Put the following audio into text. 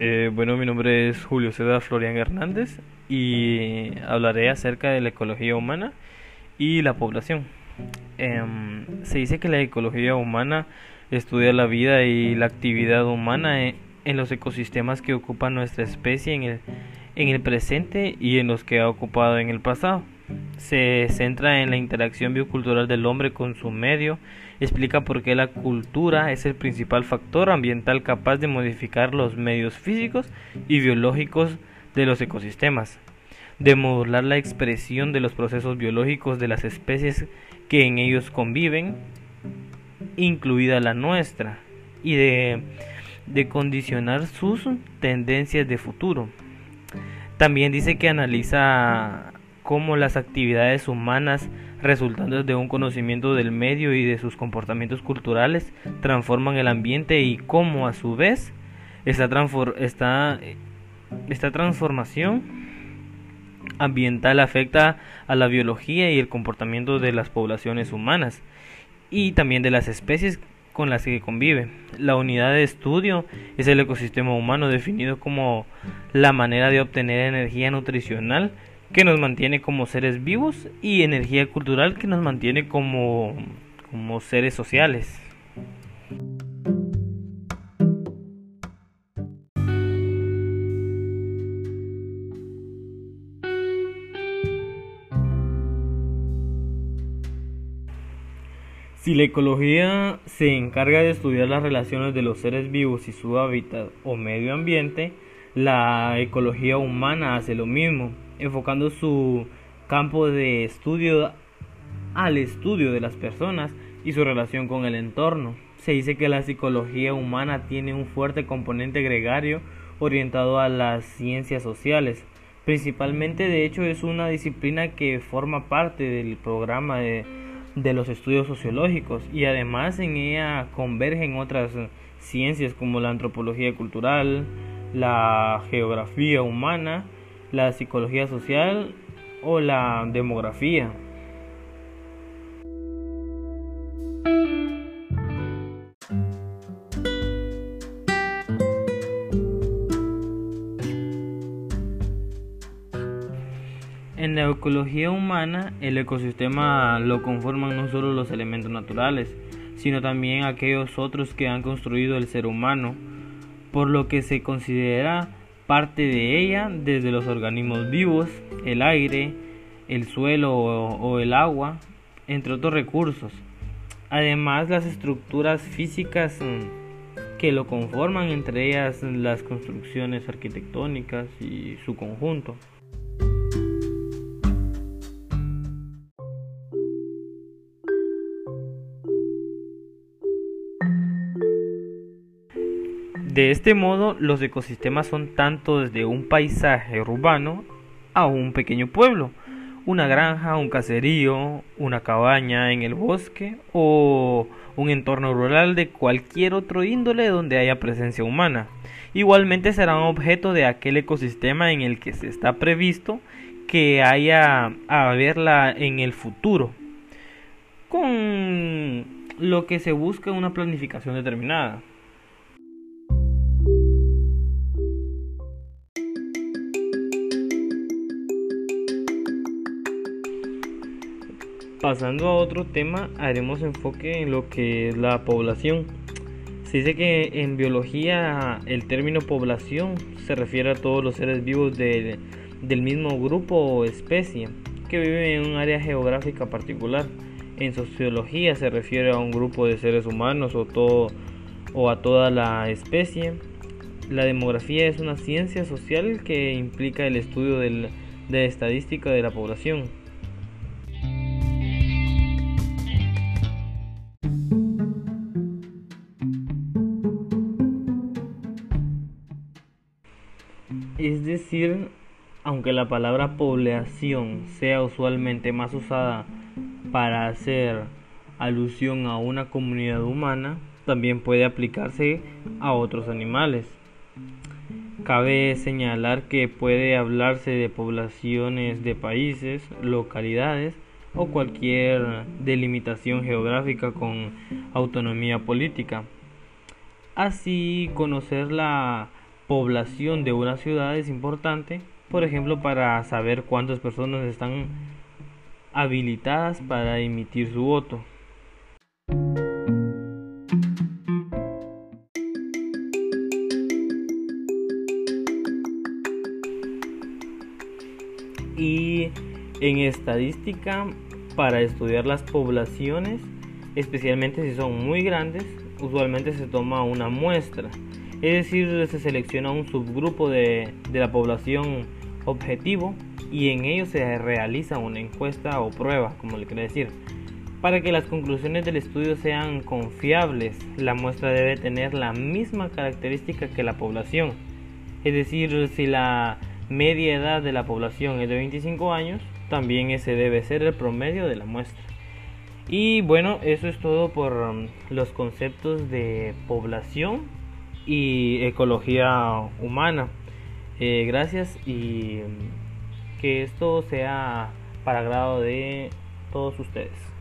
Eh, bueno, mi nombre es Julio César Florian Hernández y hablaré acerca de la ecología humana y la población. Em, se dice que la ecología humana estudia la vida y la actividad humana en, en los ecosistemas que ocupa nuestra especie en el presente y en los que ha ocupado en el pasado se centra en la interacción biocultural del hombre con su medio, explica por qué la cultura es el principal factor ambiental capaz de modificar los medios físicos y biológicos de los ecosistemas, de modular la expresión de los procesos biológicos de las especies que en ellos conviven, incluida la nuestra, y de, condicionar sus tendencias de futuro. También dice que analiza cómo las actividades humanas resultantes de un conocimiento del medio y de sus comportamientos culturales transforman el ambiente y cómo a su vez esta, esta, esta transformación ambiental afecta a la biología y el comportamiento de las poblaciones humanas y también de las especies con las que convive. La unidad de estudio es el ecosistema humano definido como la manera de obtener energía nutricional que nos mantiene como seres vivos y energía cultural que nos mantiene como, como seres sociales. Si la ecología se encarga de estudiar las relaciones de los seres vivos y su hábitat o medio ambiente, la ecología humana hace lo mismo enfocando su campo de estudio al estudio de las personas y su relación con el entorno. Se dice que la psicología humana tiene un fuerte componente gregario orientado a las ciencias sociales. Principalmente, de hecho, es una disciplina que forma parte del programa de, de los estudios sociológicos y además en ella convergen otras ciencias como la antropología cultural, la geografía humana, la psicología social o la demografía. En la ecología humana, el ecosistema lo conforman no solo los elementos naturales, sino también aquellos otros que han construido el ser humano, por lo que se considera parte de ella desde los organismos vivos, el aire, el suelo o, el agua, entre otros recursos. Además, las estructuras físicas mm, que lo conforman, entre ellas las construcciones arquitectónicas y su conjunto. De este modo, los ecosistemas son tanto desde un paisaje urbano a un pequeño pueblo, una granja, un caserío, una cabaña en el bosque o un entorno rural de cualquier otro índole donde haya presencia humana. Igualmente serán objeto de aquel ecosistema en el que se está previsto que haya a verla en el futuro, con lo que se busca una planificación determinada. Pasando a otro tema, haremos enfoque en lo que es la población. Se dice que en biología el término población se refiere a todos los seres vivos del mismo grupo o especie que viven en un área geográfica particular. En sociología se refiere a un grupo de seres humanos o, todo, o a toda la especie. La demografía es una ciencia social que implica el estudio de estadística de la población. Es decir, aunque la palabra población sea usualmente más usada para hacer alusión a una comunidad humana, también puede aplicarse a otros animales. Cabe señalar que puede hablarse de poblaciones de países, localidades o cualquier delimitación geográfica con autonomía política. Así, conocer la población de una ciudad es importante, por ejemplo, para saber cuántas personas están habilitadas para emitir su voto. Y en estadística, para estudiar las poblaciones, especialmente si son muy grandes, usualmente se toma una muestra. Es decir, se selecciona un subgrupo de, la población objetivo y en ello se realiza una encuesta o prueba, como le quiero decir. Para que las conclusiones del estudio sean confiables, la muestra debe tener la misma característica que la población. Es decir, si la media edad de la población es de 25 años, también ese debe ser el promedio de la muestra. Y bueno, eso es todo por um, los conceptos de población y ecología humana. Eh, gracias y que esto sea para agrado de todos ustedes.